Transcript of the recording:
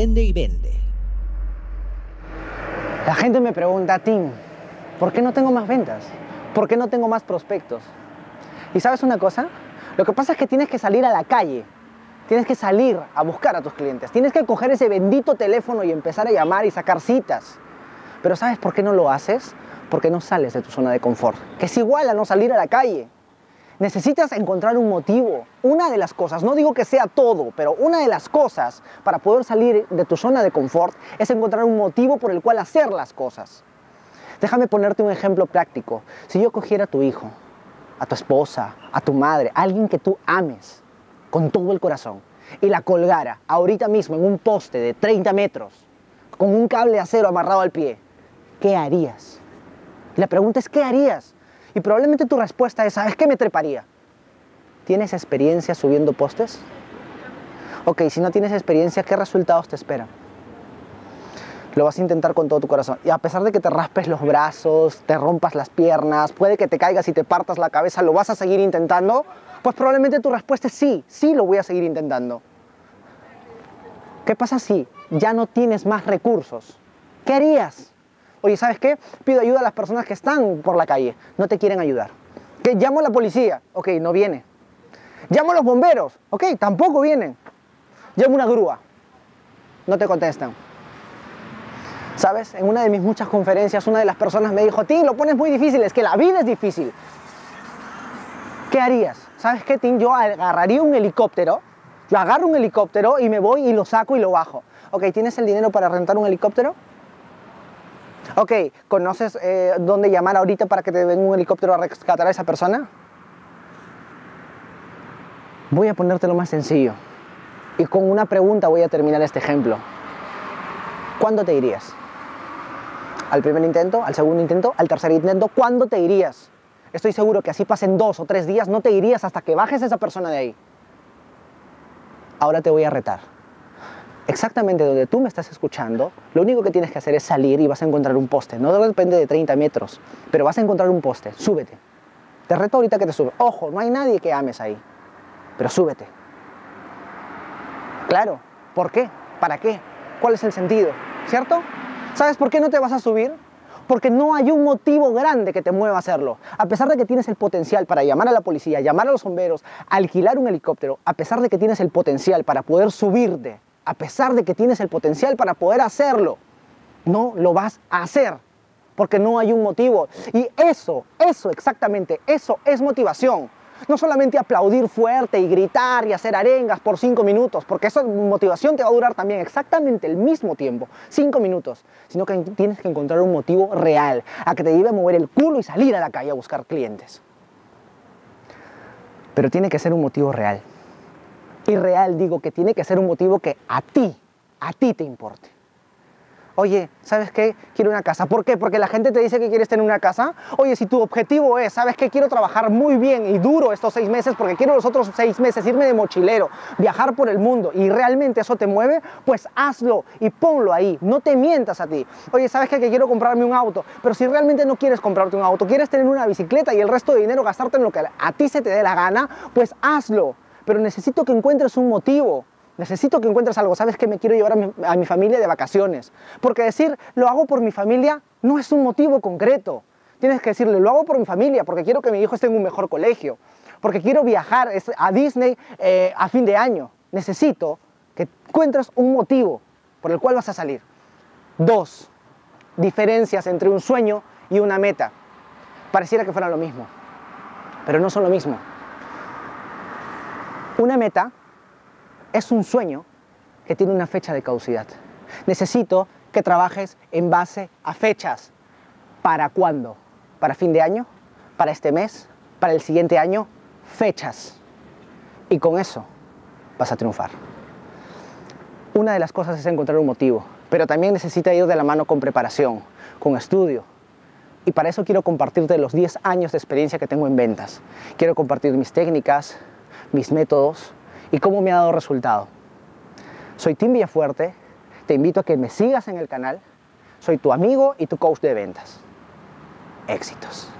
Aprende y Vende. La gente me pregunta, Tim, ¿por qué no tengo más ventas? ¿Por qué no tengo más prospectos? ¿Y sabes una cosa? Lo que pasa es que tienes que salir a la calle. Tienes que salir a buscar a tus clientes. Tienes que coger ese bendito teléfono y empezar a llamar y sacar citas. Pero ¿sabes por qué no lo haces? Porque no sales de tu zona de confort. Que es igual a no salir a la calle. Necesitas encontrar un motivo. Una de las cosas, no digo que sea todo, pero una de las cosas para poder salir de tu zona de confort es encontrar un motivo por el cual hacer las cosas. Déjame ponerte un ejemplo práctico. Si yo cogiera a tu hijo, a tu esposa, a tu madre, a alguien que tú ames con todo el corazón y la colgara ahorita mismo en un poste de 30 metros con un cable de acero amarrado al pie, ¿qué harías? la pregunta es, ¿qué harías? Y probablemente tu respuesta es, ¿sabes qué me treparía? ¿Tienes experiencia subiendo postes? Ok, si no tienes experiencia, ¿qué resultados te esperan? Lo vas a intentar con todo tu corazón. Y a pesar de que te raspes los brazos, te rompas las piernas, puede que te caigas y te partas la cabeza, ¿lo vas a seguir intentando? Pues probablemente tu respuesta es sí, sí lo voy a seguir intentando. ¿Qué pasa si ya no tienes más recursos? ¿Qué harías? Oye, ¿sabes qué? Pido ayuda a las personas que están por la calle, no te quieren ayudar. ¿Qué? Llamo a la policía, ok, no viene. Llamo a los bomberos, ok, tampoco vienen. Llamo a una grúa, no te contestan. ¿Sabes? En una de mis muchas conferencias, una de las personas me dijo, Tim, lo pones muy difícil, es que la vida es difícil. ¿Qué harías? ¿Sabes qué, Tim? Yo agarraría un helicóptero, yo agarro un helicóptero y me voy y lo saco y lo bajo. Ok, ¿tienes el dinero para rentar un helicóptero? Ok, ¿conoces eh, dónde llamar ahorita para que te venga un helicóptero a rescatar a esa persona? Voy a ponértelo más sencillo. Y con una pregunta voy a terminar este ejemplo. ¿Cuándo te irías? ¿Al primer intento? ¿Al segundo intento? ¿Al tercer intento? ¿Cuándo te irías? Estoy seguro que así pasen dos o tres días, no te irías hasta que bajes a esa persona de ahí. Ahora te voy a retar exactamente donde tú me estás escuchando, lo único que tienes que hacer es salir y vas a encontrar un poste. No depende de 30 metros, pero vas a encontrar un poste. Súbete. Te reto ahorita que te subes. Ojo, no hay nadie que ames ahí, pero súbete. Claro, ¿por qué? ¿Para qué? ¿Cuál es el sentido? ¿Cierto? ¿Sabes por qué no te vas a subir? Porque no hay un motivo grande que te mueva a hacerlo. A pesar de que tienes el potencial para llamar a la policía, llamar a los bomberos, alquilar un helicóptero, a pesar de que tienes el potencial para poder subirte a pesar de que tienes el potencial para poder hacerlo, no lo vas a hacer porque no hay un motivo. Y eso, eso exactamente, eso es motivación. No solamente aplaudir fuerte y gritar y hacer arengas por cinco minutos, porque esa motivación te va a durar también exactamente el mismo tiempo, cinco minutos, sino que tienes que encontrar un motivo real, a que te lleve a mover el culo y salir a la calle a buscar clientes. Pero tiene que ser un motivo real y real digo que tiene que ser un motivo que a ti, a ti te importe. Oye, ¿sabes qué? Quiero una casa. ¿Por qué? Porque la gente te dice que quieres tener una casa. Oye, si tu objetivo es, ¿sabes qué? Quiero trabajar muy bien y duro estos seis meses porque quiero los otros seis meses irme de mochilero, viajar por el mundo y realmente eso te mueve, pues hazlo y ponlo ahí. No te mientas a ti. Oye, ¿sabes qué? Que quiero comprarme un auto. Pero si realmente no quieres comprarte un auto, quieres tener una bicicleta y el resto de dinero gastarte en lo que a ti se te dé la gana, pues hazlo pero necesito que encuentres un motivo. Necesito que encuentres algo. Sabes que me quiero llevar a mi, familia de vacaciones. Porque decir lo hago por mi familia no es un motivo concreto. Tienes que decirle lo hago por mi familia, porque quiero que mi hijo esté en un mejor colegio, porque quiero viajar a Disney eh, a fin de año. Necesito que encuentres un motivo por el cual vas a salir. Dos, diferencias entre un sueño y una meta. Pareciera que fueran lo mismo, pero no son lo mismo. Una meta es un sueño que tiene una fecha de caducidad. Necesito que trabajes en base a fechas. ¿Para cuándo? ¿Para fin de año? ¿Para este mes? ¿Para el siguiente año? Fechas. Y con eso vas a triunfar. Una de las cosas es encontrar un motivo, pero también necesita ir de la mano con preparación, con estudio. Y para eso quiero compartirte los 10 años de experiencia que tengo en ventas. Quiero compartir mis técnicas, mis métodos y cómo me ha dado resultado. Soy Tim Villafuerte, te invito a que me sigas en el canal, soy tu amigo y tu coach de ventas. Éxitos.